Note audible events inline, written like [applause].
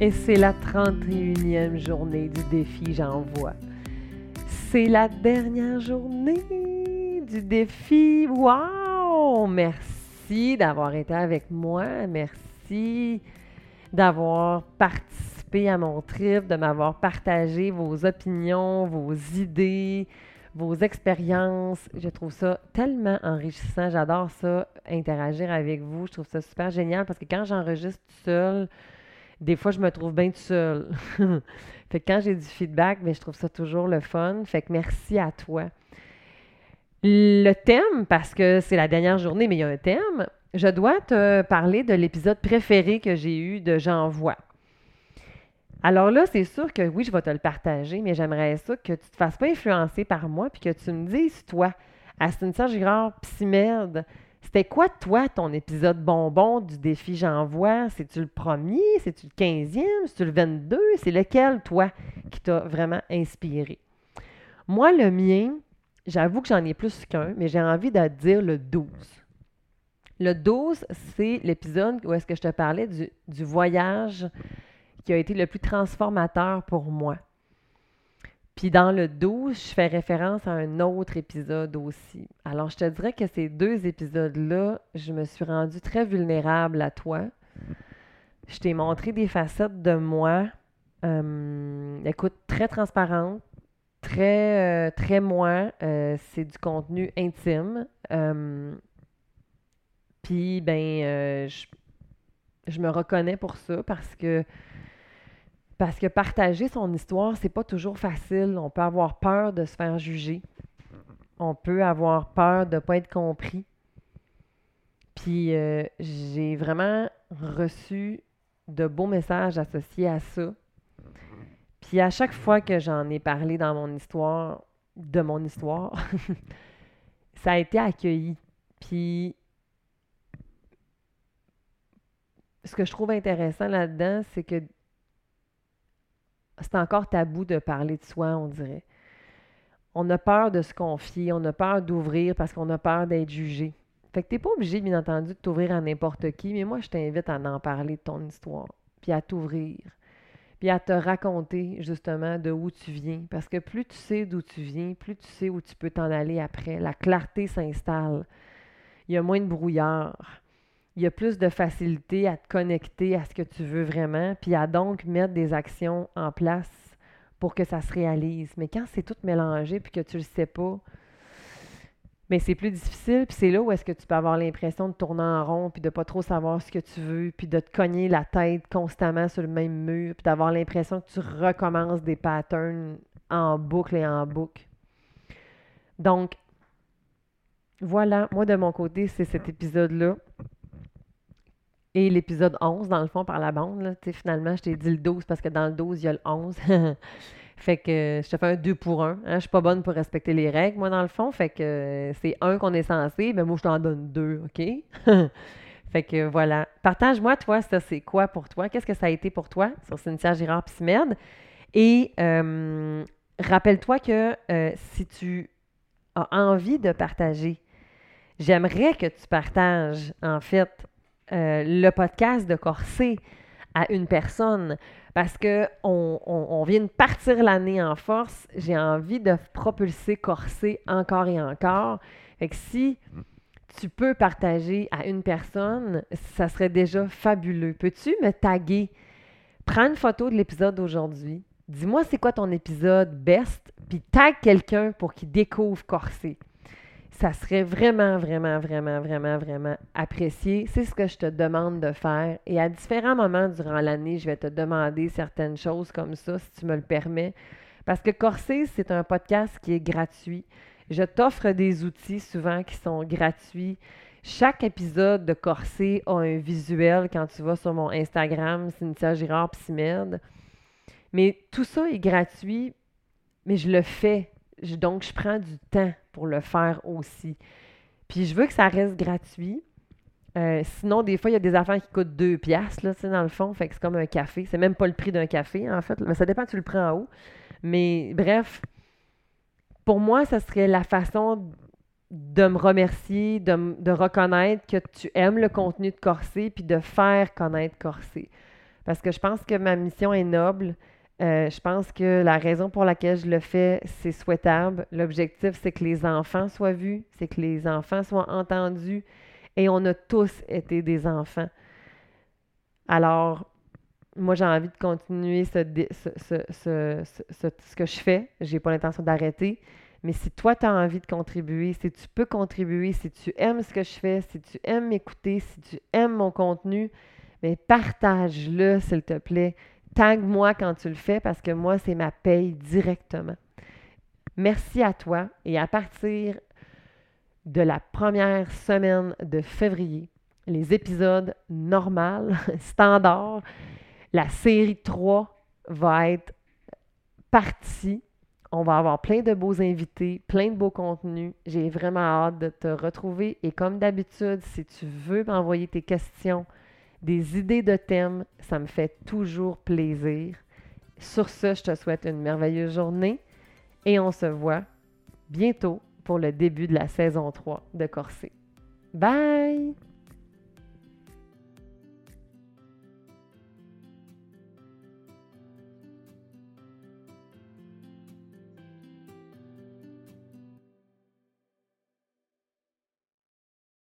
Et c'est la 31e journée du défi J'envoie. C'est la dernière journée du défi. Wow! Merci d'avoir été avec moi. Merci d'avoir participé à mon trip, de m'avoir partagé vos opinions, vos idées, vos expériences. Je trouve ça tellement enrichissant. J'adore ça, interagir avec vous. Je trouve ça super génial parce que quand j'enregistre seul, des fois, je me trouve bien tout seul. [laughs] fait que quand j'ai du feedback, ben, je trouve ça toujours le fun. Fait que merci à toi. Le thème, parce que c'est la dernière journée, mais il y a un thème, je dois te parler de l'épisode préféré que j'ai eu de J'envoie. Alors là, c'est sûr que oui, je vais te le partager, mais j'aimerais ça que tu ne te fasses pas influencer par moi puis que tu me dises, toi, à Cynthia Girard, merde, c'était quoi, toi, ton épisode bonbon du défi J'envoie? C'est-tu le premier? C'est-tu le quinzième? C'est-tu le 22? C'est lequel, toi, qui t'a vraiment inspiré? Moi, le mien, j'avoue que j'en ai plus qu'un, mais j'ai envie de dire le 12. Le 12, c'est l'épisode où est-ce que je te parlais du voyage qui a été le plus transformateur pour moi. Puis dans le 12, je fais référence à un autre épisode aussi. Alors, je te dirais que ces deux épisodes-là, je me suis rendue très vulnérable à toi. Je t'ai montré des facettes de moi, euh, écoute, très transparente, très, euh, très moi. Euh, c'est du contenu intime. Puis, ben, je, je me reconnais pour ça parce que parce que partager son histoire, c'est pas toujours facile. On peut avoir peur de se faire juger. On peut avoir peur de ne pas être compris. Puis euh, j'ai vraiment reçu de beaux messages associés à ça. Puis à chaque fois que j'en ai parlé dans mon histoire, de mon histoire, [laughs] ça a été accueilli. Puis ce que je trouve intéressant là-dedans, c'est que c'est encore tabou de parler de soi, on dirait. On a peur de se confier, on a peur d'ouvrir parce qu'on a peur d'être jugé. Fait que t'es pas obligé, bien entendu, de t'ouvrir à n'importe qui, mais moi, je t'invite à en parler de ton histoire, puis à t'ouvrir, puis à te raconter justement de où tu viens. Parce que plus tu sais d'où tu viens, plus tu sais où tu peux t'en aller après. La clarté s'installe. Il y a moins de brouillard il y a plus de facilité à te connecter à ce que tu veux vraiment, puis à donc mettre des actions en place pour que ça se réalise. Mais quand c'est tout mélangé puis que tu le sais pas, mais c'est plus difficile, puis c'est là où est-ce que tu peux avoir l'impression de tourner en rond, puis de pas trop savoir ce que tu veux, puis de te cogner la tête constamment sur le même mur, puis d'avoir l'impression que tu recommences des patterns en boucle et en boucle. Donc, voilà, moi de mon côté, c'est cet épisode-là et l'épisode 11, dans le fond, par la bande. Finalement, je t'ai dit le 12 parce que dans le 12, il y a le 11. [laughs] fait que je te fais un 2 pour 1. Hein. Je suis pas bonne pour respecter les règles, moi, dans le fond. Fait que c'est un qu'on est censé, mais moi, je t'en donne deux, OK? [laughs] fait que voilà. Partage-moi, toi, ça, c'est quoi pour toi? Qu'est-ce que ça a été pour toi sur Cynthia Girard Pismed? Et euh, rappelle-toi que euh, si tu as envie de partager, j'aimerais que tu partages, en fait, euh, le podcast de Corsé à une personne parce que on, vient de partir l'année en force. J'ai envie de propulser Corsé encore et encore. Fait que si tu peux partager à une personne, ça serait déjà fabuleux. Peux-tu me taguer? Prends une photo de l'épisode d'aujourd'hui. Dis-moi c'est quoi ton épisode best, puis tag quelqu'un pour qu'il découvre Corsé ça serait vraiment, vraiment, vraiment, vraiment, vraiment apprécié. C'est ce que je te demande de faire. Et à différents moments durant l'année, je vais te demander certaines choses comme ça, si tu me le permets. Parce que Corsé, c'est un podcast qui est gratuit. Je t'offre des outils souvent qui sont gratuits. Chaque épisode de Corsé a un visuel quand tu vas sur mon Instagram, Cynthia Girard Psymed. Mais tout ça est gratuit, mais je le fais donc, je prends du temps pour le faire aussi. Puis, je veux que ça reste gratuit. Euh, sinon, des fois, il y a des affaires qui coûtent deux piastres, là, dans le fond. Fait que c'est comme un café. C'est même pas le prix d'un café, en fait. Mais ça dépend, tu le prends en haut. Mais bref, pour moi, ça serait la façon de me remercier, de, reconnaître que tu aimes le contenu de Corsé, puis de faire connaître Corsé. parce que je pense que ma mission est noble. Euh, je pense que la raison pour laquelle je le fais, c'est souhaitable. L'objectif, c'est que les enfants soient vus, c'est que les enfants soient entendus. Et on a tous été des enfants. Alors, moi, j'ai envie de continuer ce, ce, que je fais. Je n'ai pas l'intention d'arrêter. Mais si toi, tu as envie de contribuer, si tu peux contribuer, si tu aimes ce que je fais, si tu aimes m'écouter, si tu aimes mon contenu, mais partage-le, s'il te plaît. Tag-moi quand tu le fais parce que moi, c'est ma paye directement. Merci à toi et à partir de la première semaine de février, les épisodes normaux, [laughs] standards, la série 3 va être partie. On va avoir plein de beaux invités, plein de beaux contenus. J'ai vraiment hâte de te retrouver. Et comme d'habitude, si tu veux m'envoyer tes questions, des idées de thèmes, ça me fait toujours plaisir. Sur ce, je te souhaite une merveilleuse journée et on se voit bientôt pour le début de la saison 3 de Corset. Bye!